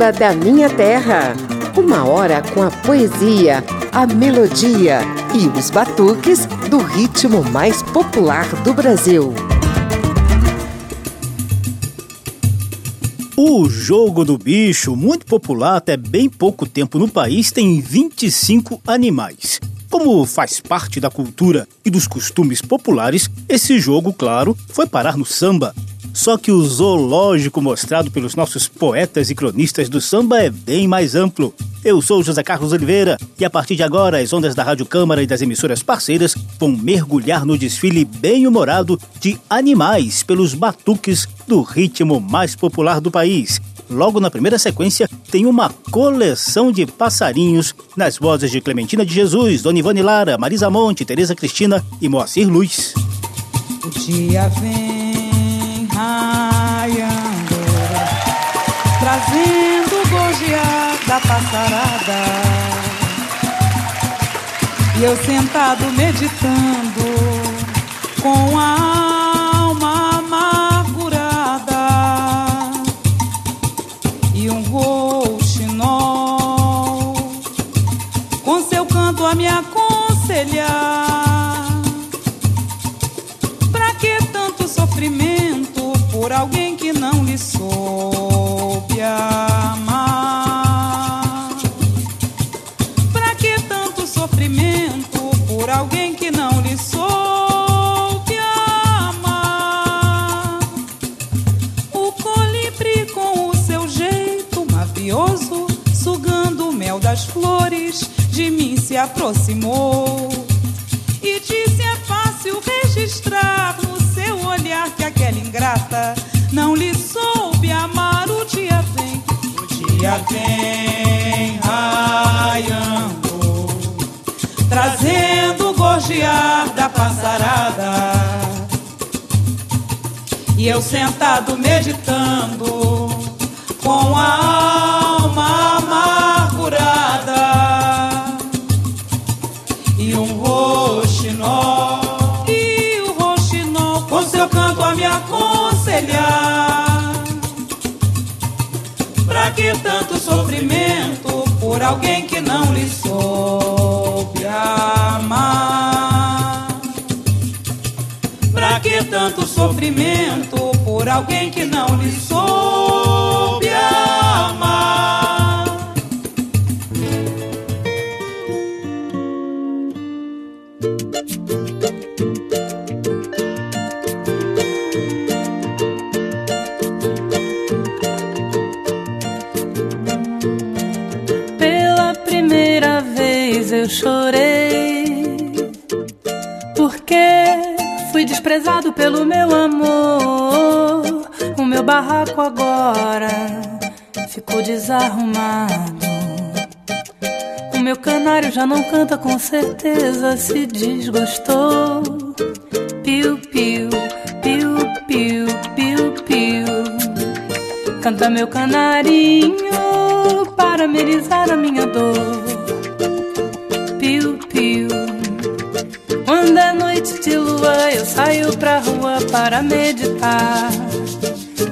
samba da minha terra. Uma hora com a poesia, a melodia e os batuques do ritmo mais popular do Brasil. O jogo do bicho, muito popular até bem pouco tempo no país, tem 25 animais. Como faz parte da cultura e dos costumes populares, esse jogo, claro, foi parar no samba. Só que o zoológico mostrado pelos nossos poetas e cronistas do samba é bem mais amplo. Eu sou José Carlos Oliveira e a partir de agora as ondas da Rádio Câmara e das emissoras parceiras vão mergulhar no desfile bem humorado de animais pelos batuques do ritmo mais popular do país. Logo na primeira sequência, tem uma coleção de passarinhos nas vozes de Clementina de Jesus, Dona Ivone Lara, Marisa Monte, Tereza Cristina e Moacir Luz. O dia vem raiando, trazendo o da passarada. E eu sentado meditando com a aproximou e disse: É fácil registrar no seu olhar que aquela ingrata não lhe soube amar. O dia vem, o dia vem raiando, trazendo o gorjear da passarada. E eu sentado meditando com a Tanto sofrimento por alguém que não lhe soube amar? Pra que tanto sofrimento por alguém que não lhe soube chorei, porque fui desprezado pelo meu amor. O meu barraco agora ficou desarrumado. O meu canário já não canta com certeza, se desgostou. Piu, piu, piu, piu, piu, piu. Canta meu canarinho para amenizar a minha dor saio pra rua para meditar.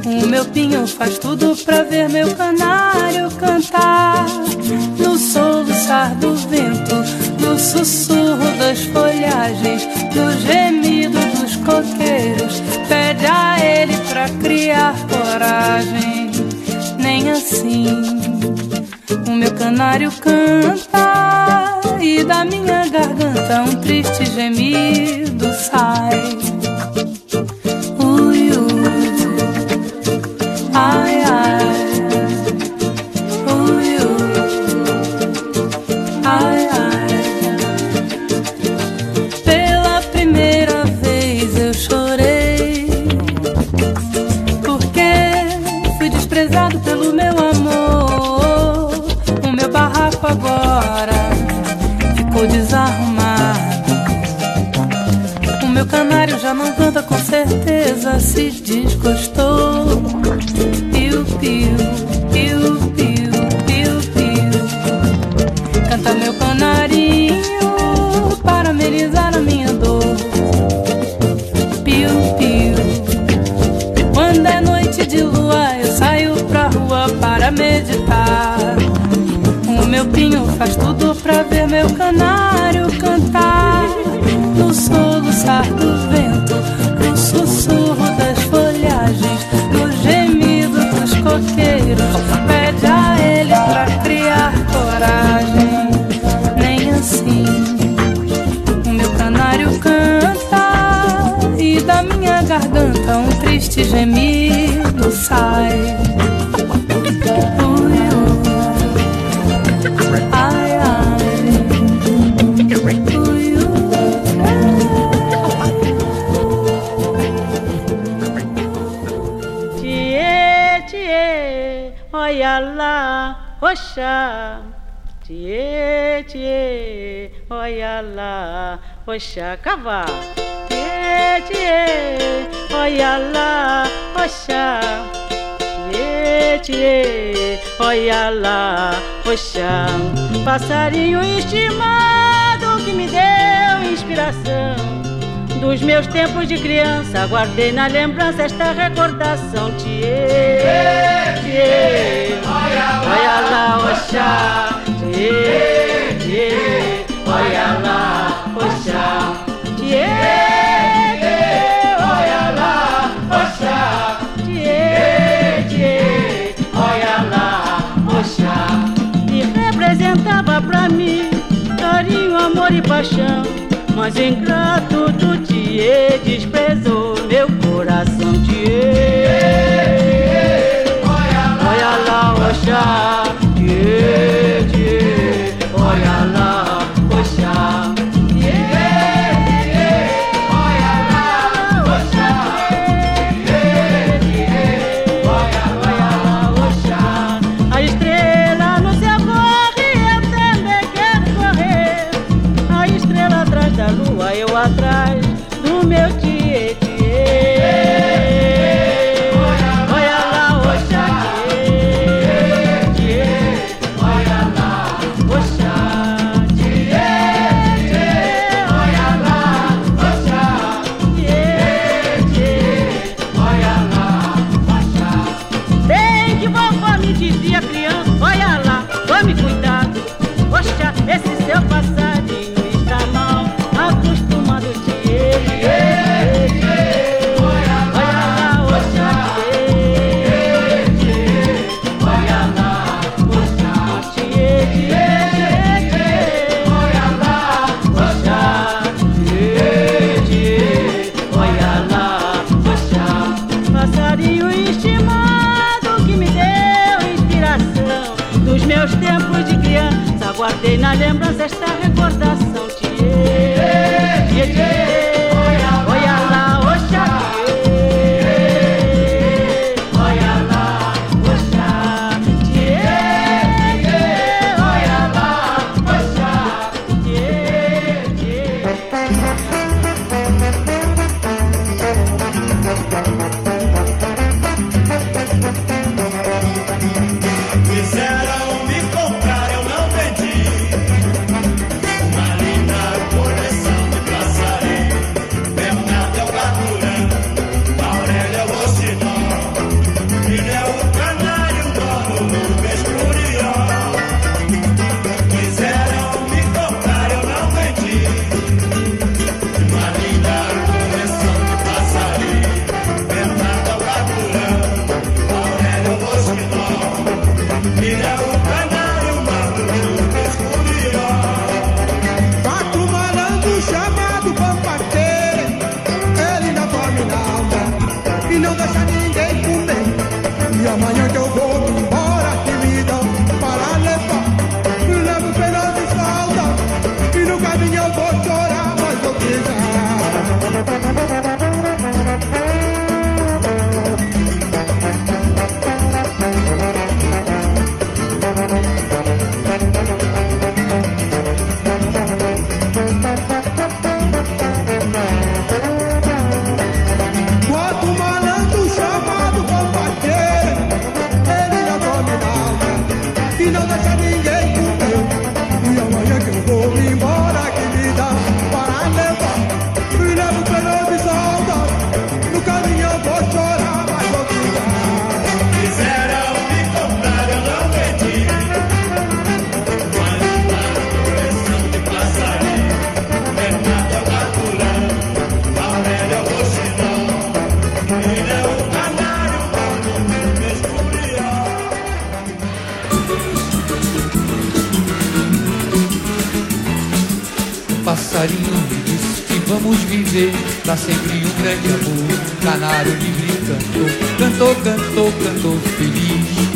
O meu pinho faz tudo pra ver meu canário cantar. No soluçar do vento, no sussurro das folhagens, no gemido dos coqueiros, pede a ele pra criar coragem. Nem assim o meu canário canta e da minha garganta um triste gemido sai. Fui desprezado pelo meu amor. O meu barraco agora ficou desarrumado. O meu canário já não canta com certeza, se desgostou. Piu, piu, piu, piu, piu, piu. Canta meu canarinho para amenizar a minha pra rua para meditar. faz tudo pra ver meu canário cantar. No soluçar do vento, no sussurro das folhagens, no gemido dos coqueiros, pede a ele pra criar coragem. Nem assim o meu canário canta e da minha garganta um triste gemido Oxá, tie, tie, olha lá, oxá, cavá. Tie, tie, olha lá, oxá. Tie, tie, olha lá, oxá. Passarinho estimado que me deu inspiração. Dos meus tempos de criança, guardei na lembrança esta recordação. Tie, tie, olha lá, Oxá, tchê, tchê, olha lá, Oxá, tchê, tchê, olha lá, Oxá, tchê, tchê, olha lá, Oxá. E representava pra mim carinho, amor e paixão, mas ingrato do Tchê desprezou viver pra sempre um grande amor. Canário livre cantou, cantou, cantou, cantou feliz.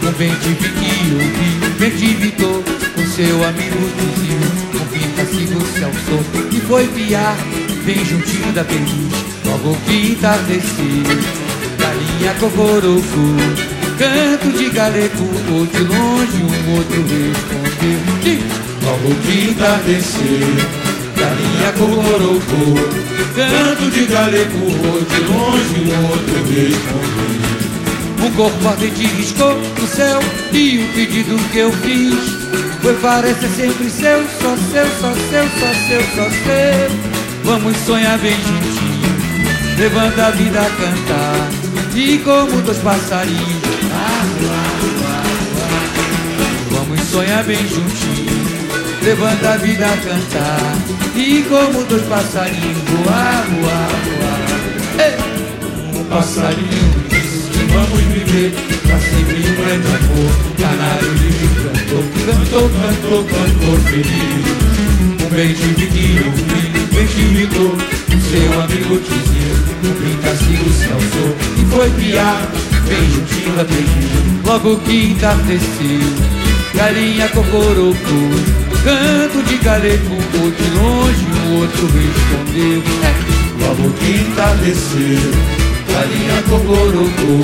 Com bem tive que ouvir, bem tive com seu amigo dizia, sigo se alçou e foi piar, bem juntinho da feliz. Logo que entardeceu, galinha cocoroco, canto de galego, ou de longe um outro respondeu. Logo que entardeceu galinha cocorocô Canto de galego, de longe um outro respondeu Um corpo ardente riscou no céu E o pedido que eu fiz Foi parecer sempre seu, só seu, só seu, só seu, só seu. Vamos sonhar bem juntinho Levanta a vida a cantar E como dois passarinhos. Vamos sonhar bem juntinho Levanta a vida a cantar e como dois passarinhos voar, voar, voar. Ei! Um passarinho disse que vamos viver Pra sempre um grande amor. Canário livre cantou, cantou, cantou, cantou feliz. Um bem dividido, um bem O seu amigo dizia, o pintacigo se alçou E foi piar, bem juntinho terrinha Logo que entardeceu, galinha cocorocou canto de galego, ou de longe o outro respondeu. É, logo que entardeceu, galinha cocorocô.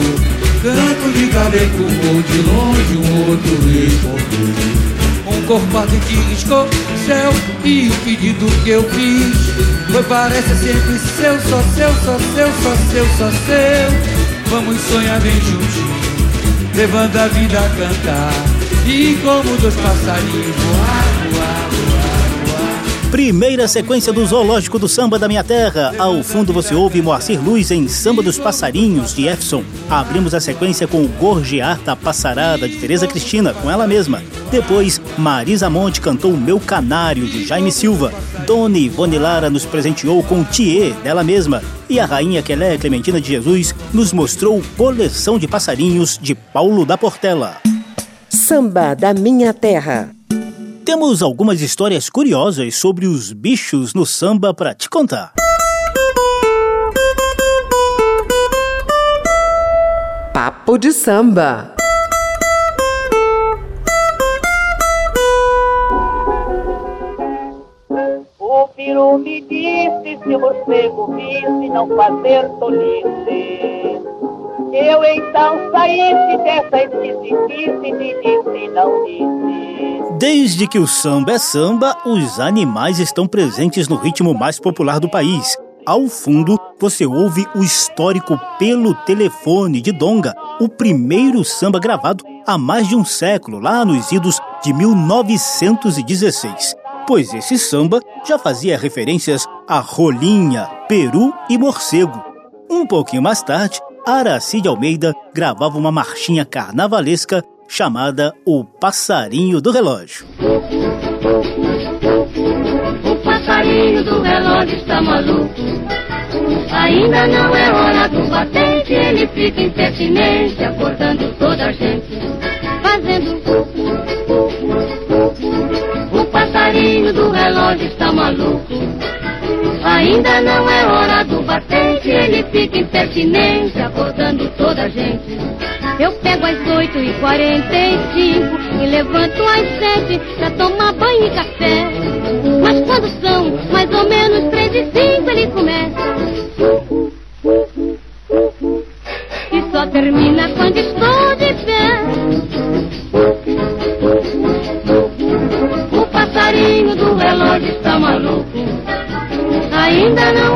Canto de galego, ou de longe o outro respondeu. Um corpo que riscou céu e o pedido que eu fiz foi parece sempre seu, só seu, só seu, só seu, só seu. Vamos sonhar bem juntinho, levando a vida a cantar. E como dois passarinhos voar, voar, voar. Primeira sequência do Zoológico do Samba da Minha Terra. Ao fundo você ouve Moacir Luz em Samba dos Passarinhos, de Efson. Abrimos a sequência com o Gorjear da Passarada, de Tereza Cristina, com ela mesma. Depois, Marisa Monte cantou Meu Canário, de Jaime Silva. Doni Lara nos presenteou com Thier, dela mesma. E a rainha Quelé Clementina de Jesus nos mostrou Coleção de Passarinhos, de Paulo da Portela. Samba da Minha Terra. Temos algumas histórias curiosas sobre os bichos no samba para te contar. Papo de samba. O peru me disse se o morcego visse não fazer tolice. Eu então saísse dessa esquisitice e disse não disse. Desde que o samba é samba, os animais estão presentes no ritmo mais popular do país. Ao fundo, você ouve o histórico Pelo Telefone de Donga, o primeiro samba gravado há mais de um século, lá nos idos de 1916. Pois esse samba já fazia referências a rolinha, peru e morcego. Um pouquinho mais tarde, Aracide Almeida gravava uma marchinha carnavalesca chamada O Passarinho do Relógio. O passarinho do relógio está maluco. Ainda não é hora do batente, ele fica impertinente, acordando toda a gente, fazendo. O passarinho do relógio está maluco. Ainda não é hora ele fica impertinente, acordando toda a gente. Eu pego às 8 e 45 e levanto às 7 pra tomar banho e café. Mas quando são mais ou menos 3 e 5 ele começa. E só termina quando estou de pé. O passarinho do relógio está maluco. Ainda não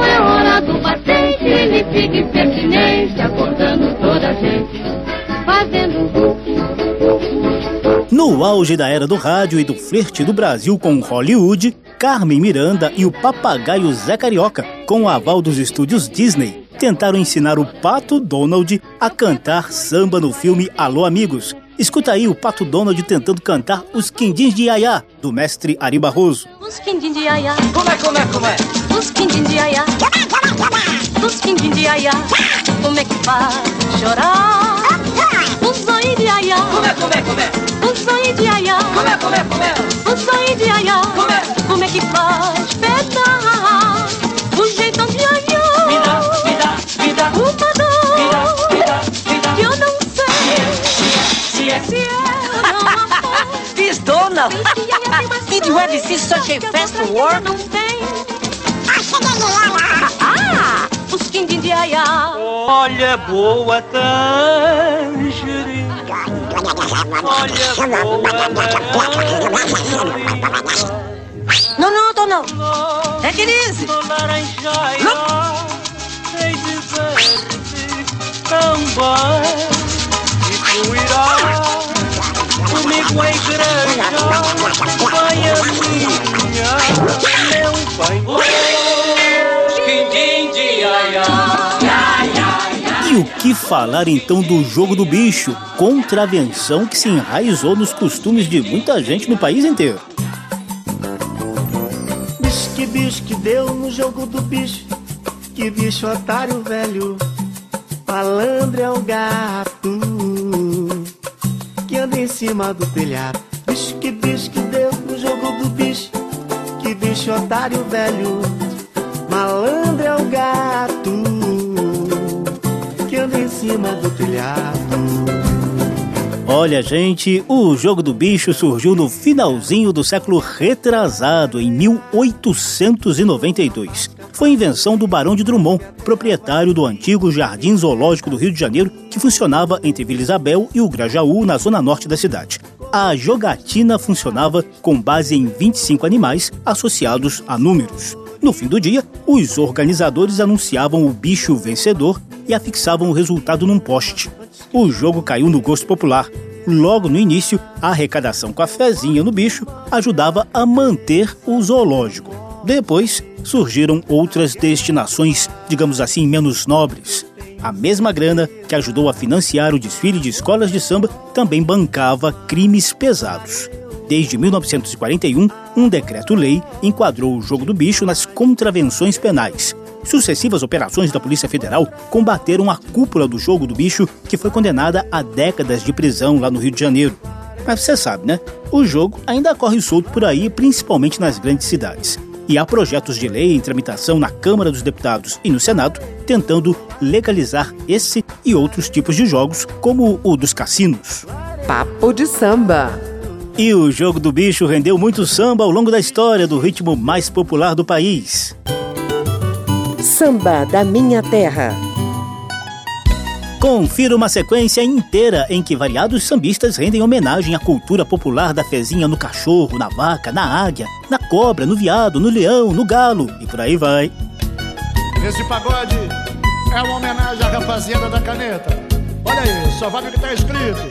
No auge da era do rádio e do flerte do Brasil com Hollywood, Carmen Miranda e o papagaio Zé Carioca, com o aval dos estúdios Disney, tentaram ensinar o Pato Donald a cantar samba no filme Alô Amigos, Escuta aí o Pato Donald tentando cantar Os Quindins de Iaiá, do mestre Ari Barroso. Os Quindins de Iaiá. Como é, como é, como é? Os Quindins de Iaiá. Os Quindins de Iaiá. Como é que faz chorar? Os zoinhos de Iaiá. Como é, como é, como é? Os zoinhos de Iaiá. Como é, como é, como é? Os zoinhos de Iaiá. Como é? Como é que faz petar? vida, uma dor vida, vida, vida. que eu não sei é, se eu não. Fiz dona. Did you ever see such a fast work? Não tem. Ah, os quindim de aiá. Olha boa tangerina. Olha boa. Não, não, tô não. É que easy. Laranjaia. Sei dizer-te também. E tu irás comigo à igreja. Vai a minha, meu bem. Quindim de aiá. O que falar então do jogo do bicho, contravenção que se enraizou nos costumes de muita gente no país inteiro? Bicho que bicho que deu no jogo do bicho. Que bicho otário velho. Malandro é o gato. Que anda em cima do telhado. Bicho que bicho que deu no jogo do bicho. Que bicho otário velho. Malandro é o gato. Cima do telhado. Olha, gente, o jogo do bicho surgiu no finalzinho do século retrasado, em 1892. Foi invenção do Barão de Drummond, proprietário do antigo Jardim Zoológico do Rio de Janeiro, que funcionava entre Vila Isabel e o Grajaú, na zona norte da cidade. A jogatina funcionava com base em 25 animais associados a números. No fim do dia, os organizadores anunciavam o bicho vencedor e afixavam o resultado num poste. O jogo caiu no gosto popular. Logo no início, a arrecadação com a fezinha no bicho ajudava a manter o zoológico. Depois, surgiram outras destinações, digamos assim, menos nobres. A mesma grana que ajudou a financiar o desfile de escolas de samba também bancava crimes pesados. Desde 1941, um decreto-lei enquadrou o jogo do bicho nas contravenções penais. Sucessivas operações da Polícia Federal combateram a cúpula do jogo do bicho, que foi condenada a décadas de prisão lá no Rio de Janeiro. Mas você sabe, né? O jogo ainda corre solto por aí, principalmente nas grandes cidades. E há projetos de lei em tramitação na Câmara dos Deputados e no Senado tentando legalizar esse e outros tipos de jogos, como o dos cassinos. Papo de samba. E o jogo do bicho rendeu muito samba ao longo da história do ritmo mais popular do país. Samba da Minha Terra. Confira uma sequência inteira em que variados sambistas rendem homenagem à cultura popular da fezinha no cachorro, na vaca, na águia, na cobra, no viado, no leão, no galo e por aí vai. Esse pagode é uma homenagem à rapaziada da caneta. Olha aí, só vai o que tá escrito.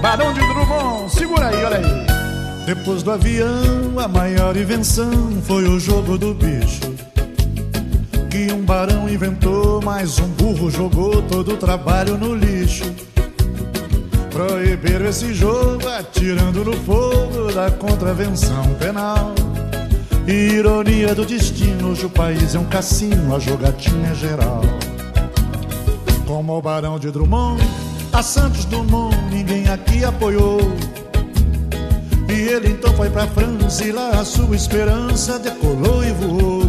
Barão de Drummond, segura aí, olha aí. Depois do avião, a maior invenção foi o jogo do bicho. Que um barão inventou, mas um burro jogou todo o trabalho no lixo. Proibiram esse jogo, atirando no fogo da contravenção penal. Ironia do destino, hoje o país é um cassino, a jogatina é geral. Como o barão de Drummond, a Santos Dumont, ninguém aqui apoiou. E ele então foi pra França e lá a sua esperança decolou e voou.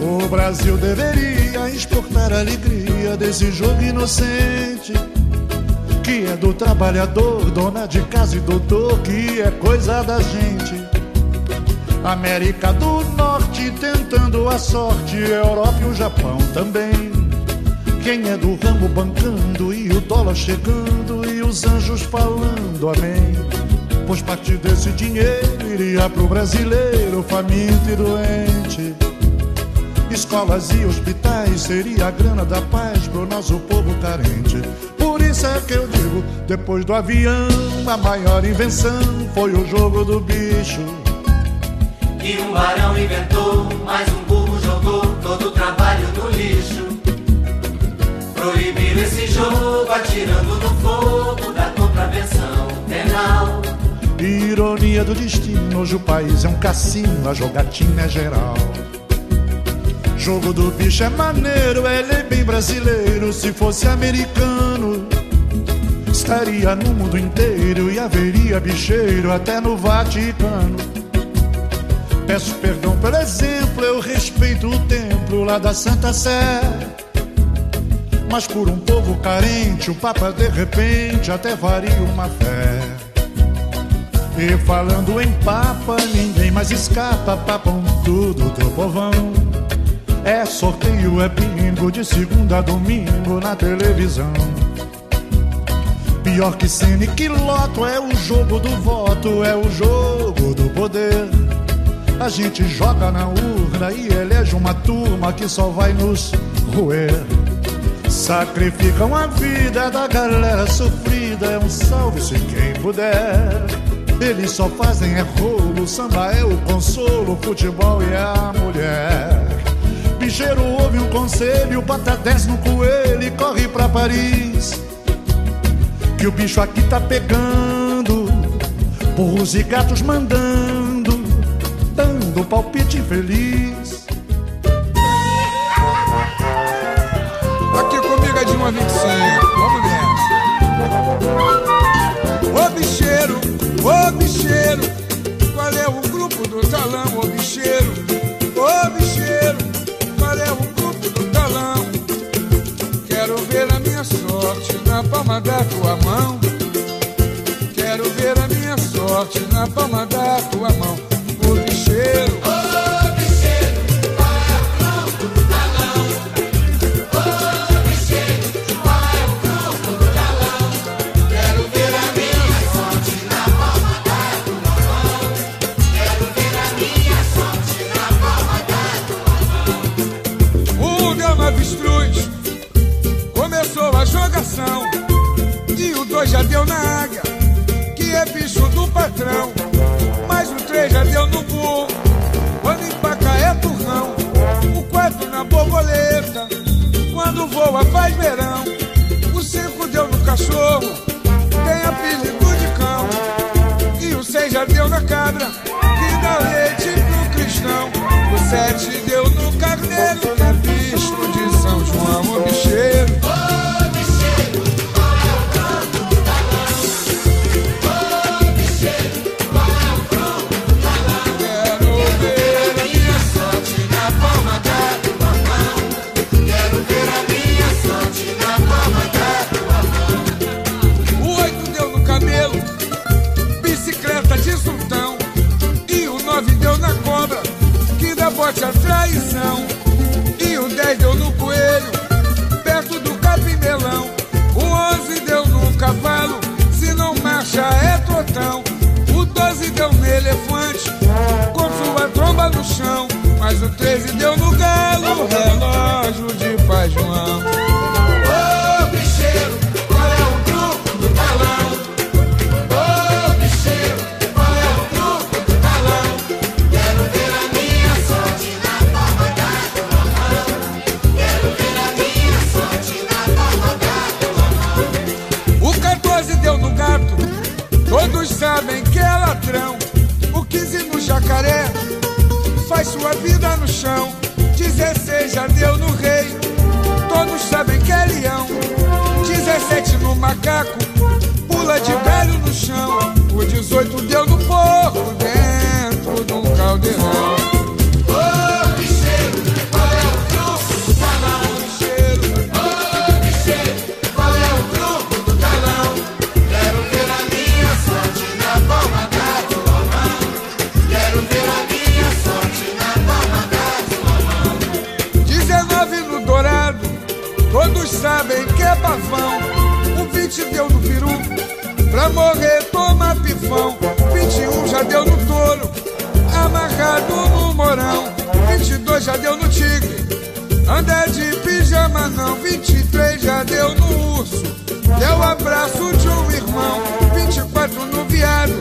O Brasil deveria exportar a alegria desse jogo inocente. Que é do trabalhador, dona de casa e doutor, que é coisa da gente. América do Norte tentando a sorte, Europa e o Japão também. Quem é do ramo bancando e o dólar chegando e os anjos falando amém. Pois parte desse dinheiro iria pro brasileiro faminto e doente. Escolas e hospitais seria a grana da paz pro nosso povo carente. Por isso é que eu digo, depois do avião, a maior invenção foi o jogo do bicho. E um barão inventou, Ironia do destino, hoje o país é um cassino, a jogatina é geral. Jogo do bicho é maneiro, ele é bem brasileiro. Se fosse americano, estaria no mundo inteiro e haveria bicheiro até no Vaticano. Peço perdão pelo exemplo, eu respeito o templo lá da Santa Sé. Mas por um povo carente, o Papa de repente até faria uma fé. E falando em Papa, ninguém mais escapa, papam tudo do povão. É sorteio, é bingo de segunda a domingo na televisão. Pior que cena e que loto é o jogo do voto, é o jogo do poder. A gente joga na urna e elege uma turma que só vai nos roer. Sacrificam a vida da galera sofrida, é um salve-se quem puder. Eles só fazem é rolo, samba é o consolo, futebol e a mulher. Bicheiro ouve um conselho, bota 10 no coelho e corre pra Paris. Que o bicho aqui tá pegando, burros e gatos mandando, dando palpite infeliz. Aqui comigo é de uma 25, sorte na palma da tua mão. Quero ver a minha sorte na palma da tua mão. Cachorro, tem apelido de cão. E o seis já deu na cabra, que dá leite pro cristão. O sete todos sabem que é pavão. O 20 deu no peru, pra morrer toma pifão. 21 já deu no touro, amarrado no morão. 22 já deu no tigre, anda de pijama não. 23 já deu no urso, deu abraço de um irmão. 24 no viado,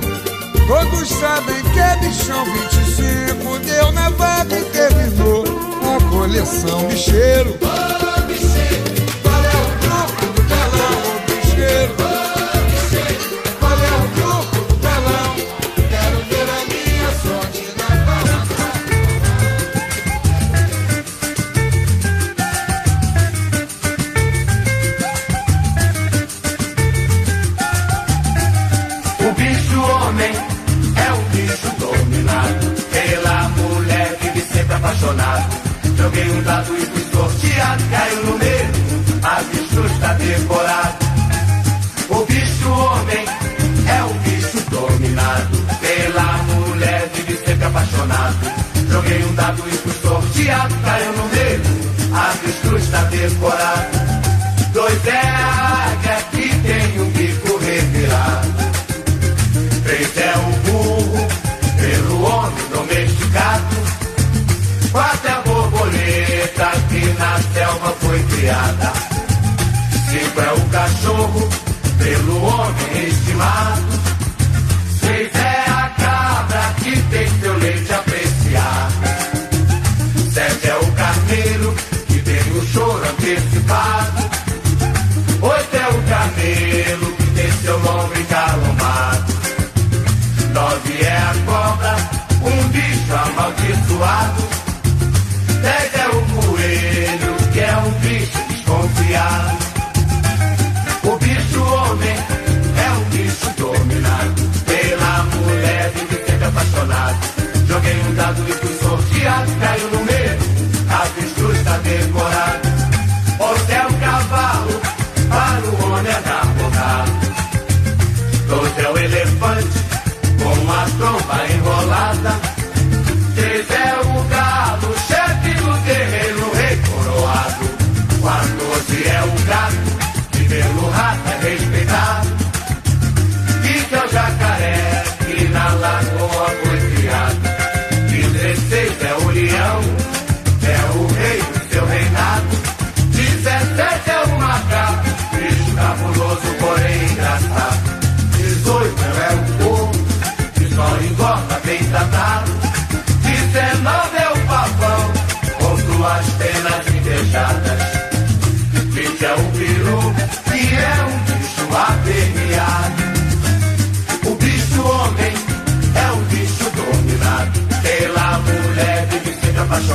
todos sabem que é bichão. 25 deu na vaca e terminou a coleção bicheiro. Ô dado e fui sorteado, caiu no meio, a bicho está decorado. O bicho homem é o bicho dominado, pela mulher vive sempre apaixonado. Joguei um dado e fui sorteado, caiu no meio, a bicho está decorado. Dois é a selva foi criada. Cinco é o cachorro, pelo homem estimado. Seis é a cabra que tem seu leite apreciado. Sete é o carneiro que tem o choro antecipado. Oito é o camelo que tem seu nome calomado. Nove é a cobra, um bicho amaldiçoado. Sorteado, caiu no meio. A avestruz. Onze é o cavalo, para o homem advogado. Doze é o elefante, com a tromba enrolada. Três é o galo, chefe do terreno, rei coroado. Quatorze é o gato, que pelo rato é respeitado.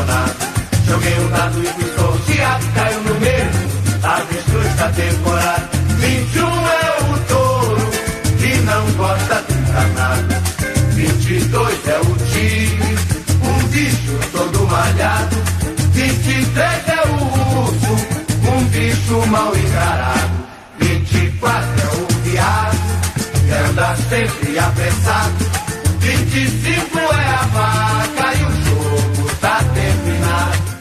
Sempre apaixonado. Joguei um dado e fui sorteado, caiu no meio. A avestruz está decorado. 21 é o touro, que não gosta de danado. 22 é o tigre, um bicho todo malhado. 23 é o urso, um bicho mal encarado. 24 é o viado, que anda sempre apressado. 25 é a vaca e o jogo tá.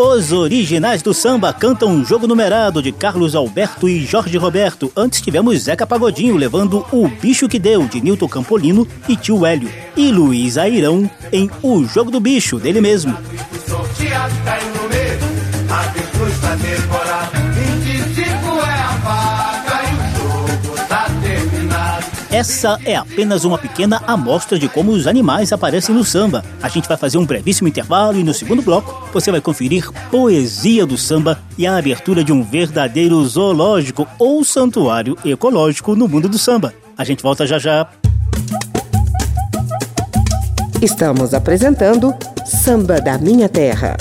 Os originais do samba cantam um jogo numerado de Carlos Alberto e Jorge Roberto. Antes tivemos Zeca Pagodinho levando O Bicho que Deu, de Nilton Campolino e Tio Hélio. E Luiz Airão em O Jogo do Bicho, dele mesmo. Sorteado tá Essa é apenas uma pequena amostra de como os animais aparecem no samba. A gente vai fazer um brevíssimo intervalo e no segundo bloco você vai conferir poesia do samba e a abertura de um verdadeiro zoológico ou santuário ecológico no mundo do samba. A gente volta já já. Estamos apresentando Samba da Minha Terra.